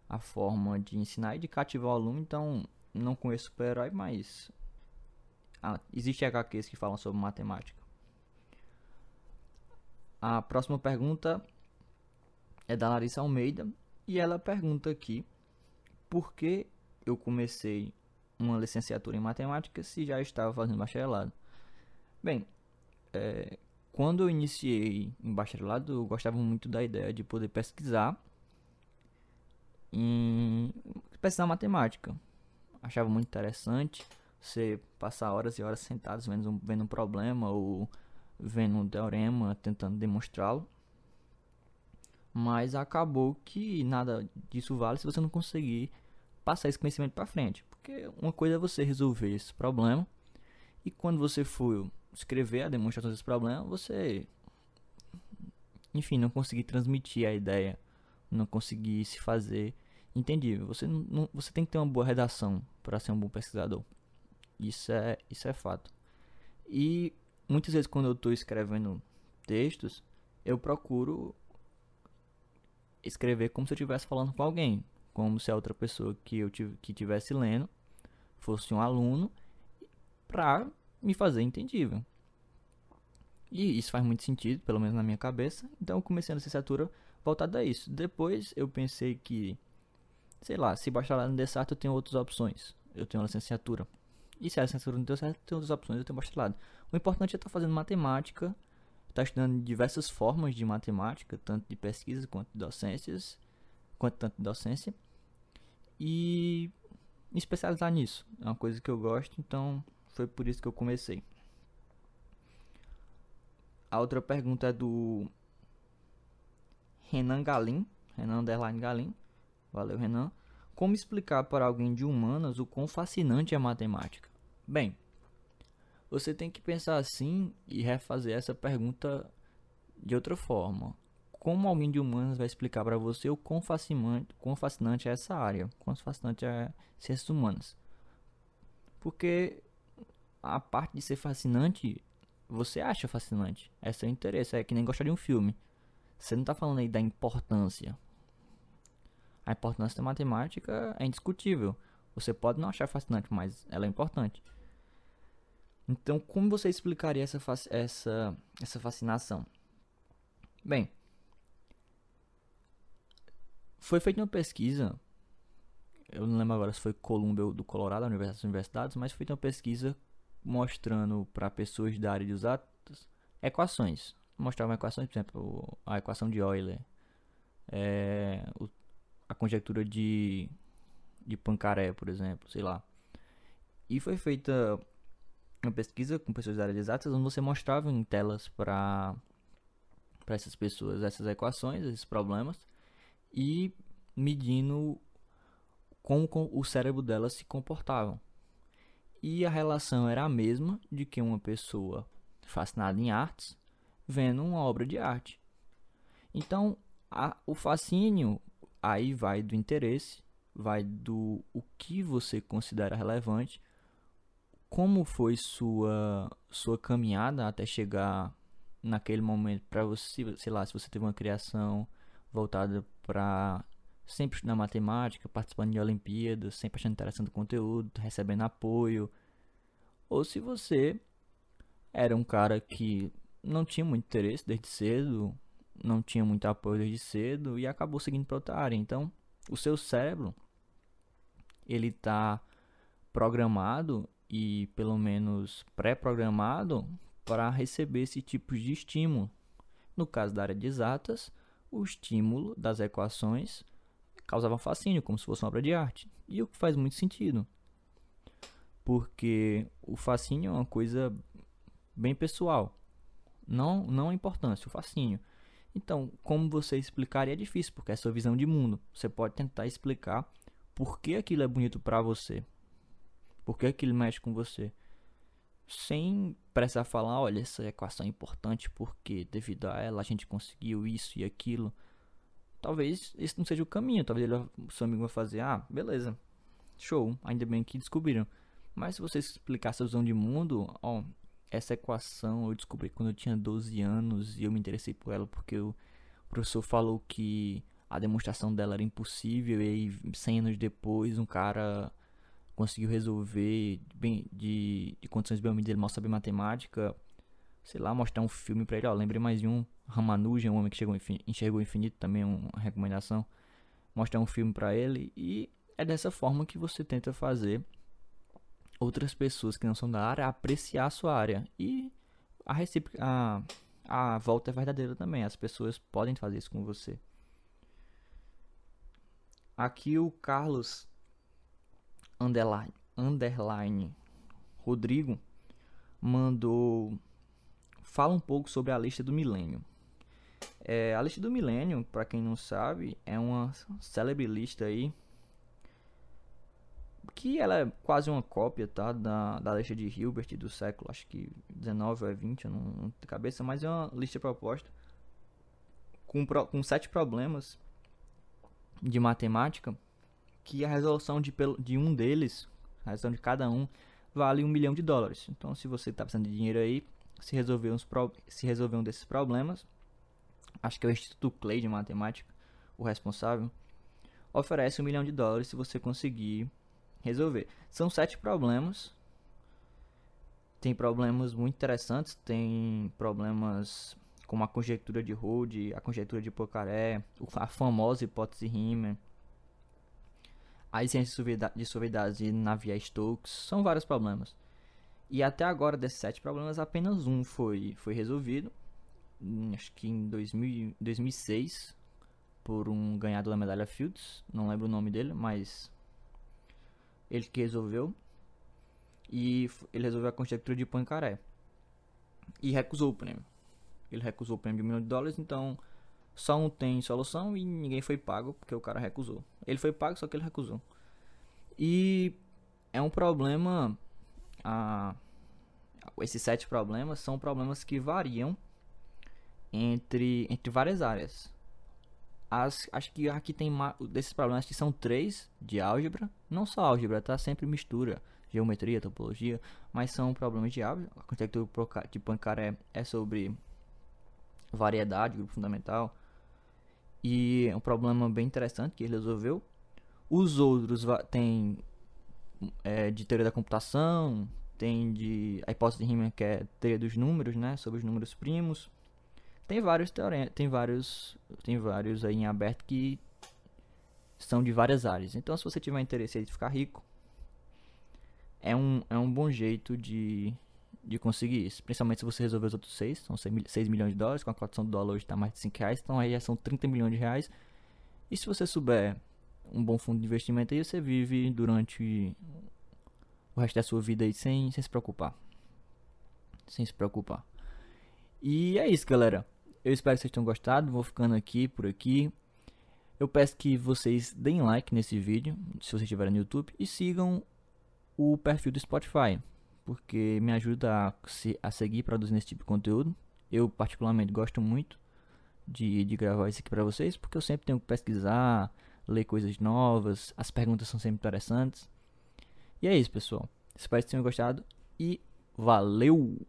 a forma de ensinar e de cativar o aluno, então não conheço super-herói, mas ah, existe HQs que falam sobre matemática. A próxima pergunta é da Larissa Almeida e ela pergunta aqui por que eu comecei uma licenciatura em matemática se já estava fazendo bacharelado. Bem, é, quando eu iniciei em bacharelado, eu gostava muito da ideia de poder pesquisar em pesquisar matemática. Achava muito interessante você passar horas e horas sentados vendo, um, vendo um problema ou vendo um teorema, tentando demonstrá-lo. Mas acabou que nada disso vale se você não conseguir passar esse conhecimento para frente. Porque uma coisa é você resolver esse problema e quando você for escrever a demonstração desse problema, você enfim, não conseguir transmitir a ideia, não conseguir se fazer entendível. Você não, você tem que ter uma boa redação para ser um bom pesquisador. Isso é, isso é fato. E muitas vezes quando eu estou escrevendo textos, eu procuro escrever como se eu estivesse falando com alguém, como se a outra pessoa que eu tive, que tivesse lendo fosse um aluno, para me fazer entendível. E isso faz muito sentido, pelo menos na minha cabeça. Então eu comecei a licenciatura voltada a isso. Depois eu pensei que, sei lá, se bacharelado não der certo, eu tenho outras opções. Eu tenho a licenciatura. E se a licenciatura não deu certo, tem outras opções, eu tenho bacharelado. O importante é estar tá fazendo matemática, estar tá estudando diversas formas de matemática, tanto de pesquisa quanto de docências, quanto tanto de docência. E me especializar nisso. É uma coisa que eu gosto, então foi por isso que eu comecei. A outra pergunta é do Renan Galim, Renan Underline Galim. Valeu, Renan. Como explicar para alguém de humanas o quão fascinante é a matemática? Bem, você tem que pensar assim e refazer essa pergunta de outra forma. Como alguém de humanas vai explicar para você o quão fascinante, quão fascinante é essa área, quão fascinante é ciências humanas? Porque a parte de ser fascinante, você acha fascinante. É seu interesse, é que nem gostar de um filme. Você não está falando aí da importância. A importância da matemática é indiscutível. Você pode não achar fascinante, mas ela é importante. Então, como você explicaria essa, essa, essa fascinação? Bem, foi feita uma pesquisa, eu não lembro agora se foi Columbia ou do Colorado, a Universidade das Universidades, mas foi feita uma pesquisa mostrando para pessoas da área de exatas equações. Mostrava equações, por exemplo, a equação de Euler, é, a conjectura de, de Pancaré, por exemplo, sei lá. E foi feita uma pesquisa com pessoas da área de exatas onde você mostrava em telas para para essas pessoas essas equações, esses problemas e medindo como o cérebro delas se comportavam. E a relação era a mesma de que uma pessoa fascinada em artes vendo uma obra de arte. Então, a, o fascínio aí vai do interesse, vai do o que você considera relevante, como foi sua sua caminhada até chegar naquele momento para você, sei lá, se você teve uma criação voltada para sempre estudar matemática, participando de Olimpíadas, sempre achando interessante o conteúdo, recebendo apoio, ou se você era um cara que não tinha muito interesse desde cedo, não tinha muito apoio desde cedo e acabou seguindo para outra área. Então, o seu cérebro ele está programado e pelo menos pré-programado para receber esse tipo de estímulo. No caso da área de exatas, o estímulo das equações causava fascínio, como se fosse uma obra de arte. E o que faz muito sentido. Porque o fascínio é uma coisa bem pessoal. Não, não a importância, o fascínio. Então, como você explicaria é difícil, porque é sua visão de mundo. Você pode tentar explicar por que aquilo é bonito para você. Por que aquilo mexe com você. Sem precisar falar, olha, essa equação é importante porque devido a ela a gente conseguiu isso e aquilo. Talvez esse não seja o caminho. Talvez ele, seu amigo vai fazer, ah, beleza, show, ainda bem que descobriram. Mas se você explicar sua visão de mundo, ó, essa equação eu descobri quando eu tinha 12 anos e eu me interessei por ela porque o professor falou que a demonstração dela era impossível e aí 100 anos depois um cara conseguiu resolver bem de, de condições biomídias ele mal saber matemática sei lá mostrar um filme para ele ó lembrei mais de um Ramanujan um homem que chegou enxergou o infinito também uma recomendação mostrar um filme para ele e é dessa forma que você tenta fazer outras pessoas que não são da área apreciar a sua área. E a, a, a volta é verdadeira também. As pessoas podem fazer isso com você. Aqui o Carlos underline, underline Rodrigo mandou fala um pouco sobre a lista do milênio. É, a lista do milênio, para quem não sabe, é uma célebre lista aí que ela é quase uma cópia, tá, da, da lista de Hilbert do século, acho que 19 ou 20, eu não, não tenho cabeça, mas é uma lista proposta com, com sete problemas de matemática que a resolução de, de um deles, a resolução de cada um, vale um milhão de dólares. Então, se você está precisando de dinheiro aí, se resolver, uns se resolver um desses problemas, acho que é o Instituto Clay de Matemática, o responsável, oferece um milhão de dólares se você conseguir resolver. São sete problemas. Tem problemas muito interessantes, tem problemas como a conjectura de Rode, a conjectura de Poincaré, a famosa hipótese Riemann, a essência de suavidade de Navier-Stokes, são vários problemas. E até agora, desses sete problemas, apenas um foi, foi resolvido, acho que em 2000, 2006, por um ganhador da medalha Fields, não lembro o nome dele, mas ele que resolveu. E ele resolveu a conjectura de Poincaré. E recusou o prêmio. Ele recusou o prêmio de um milhão de dólares, então só um tem solução e ninguém foi pago porque o cara recusou. Ele foi pago, só que ele recusou. E é um problema. A, esses sete problemas são problemas que variam entre, entre várias áreas. As, acho que aqui tem desses problemas que são três de álgebra, não só álgebra, tá? Sempre mistura geometria, topologia, mas são problemas de álgebra. A conjectura de Poincaré é sobre variedade, grupo fundamental, e é um problema bem interessante que ele resolveu. Os outros tem é, de teoria da computação, tem de a hipótese de Riemann que é teoria dos números, né, sobre os números primos. Tem vários teoremas, tem vários, tem vários aí em aberto que são de várias áreas. Então, se você tiver interesse em ficar rico, é um, é um bom jeito de, de conseguir isso. Principalmente se você resolver os outros seis, são 6 milhões de dólares, com a cotação do dólar hoje está mais de 5 reais, então aí já são 30 milhões de reais. E se você souber um bom fundo de investimento aí, você vive durante o resto da sua vida aí sem, sem se preocupar. Sem se preocupar. E é isso, galera. Eu espero que vocês tenham gostado. Vou ficando aqui por aqui. Eu peço que vocês deem like nesse vídeo, se vocês estiverem no YouTube, e sigam o perfil do Spotify, porque me ajuda a, a seguir produzindo esse tipo de conteúdo. Eu, particularmente, gosto muito de, de gravar isso aqui para vocês, porque eu sempre tenho que pesquisar, ler coisas novas, as perguntas são sempre interessantes. E é isso, pessoal. Espero que tenham gostado e valeu!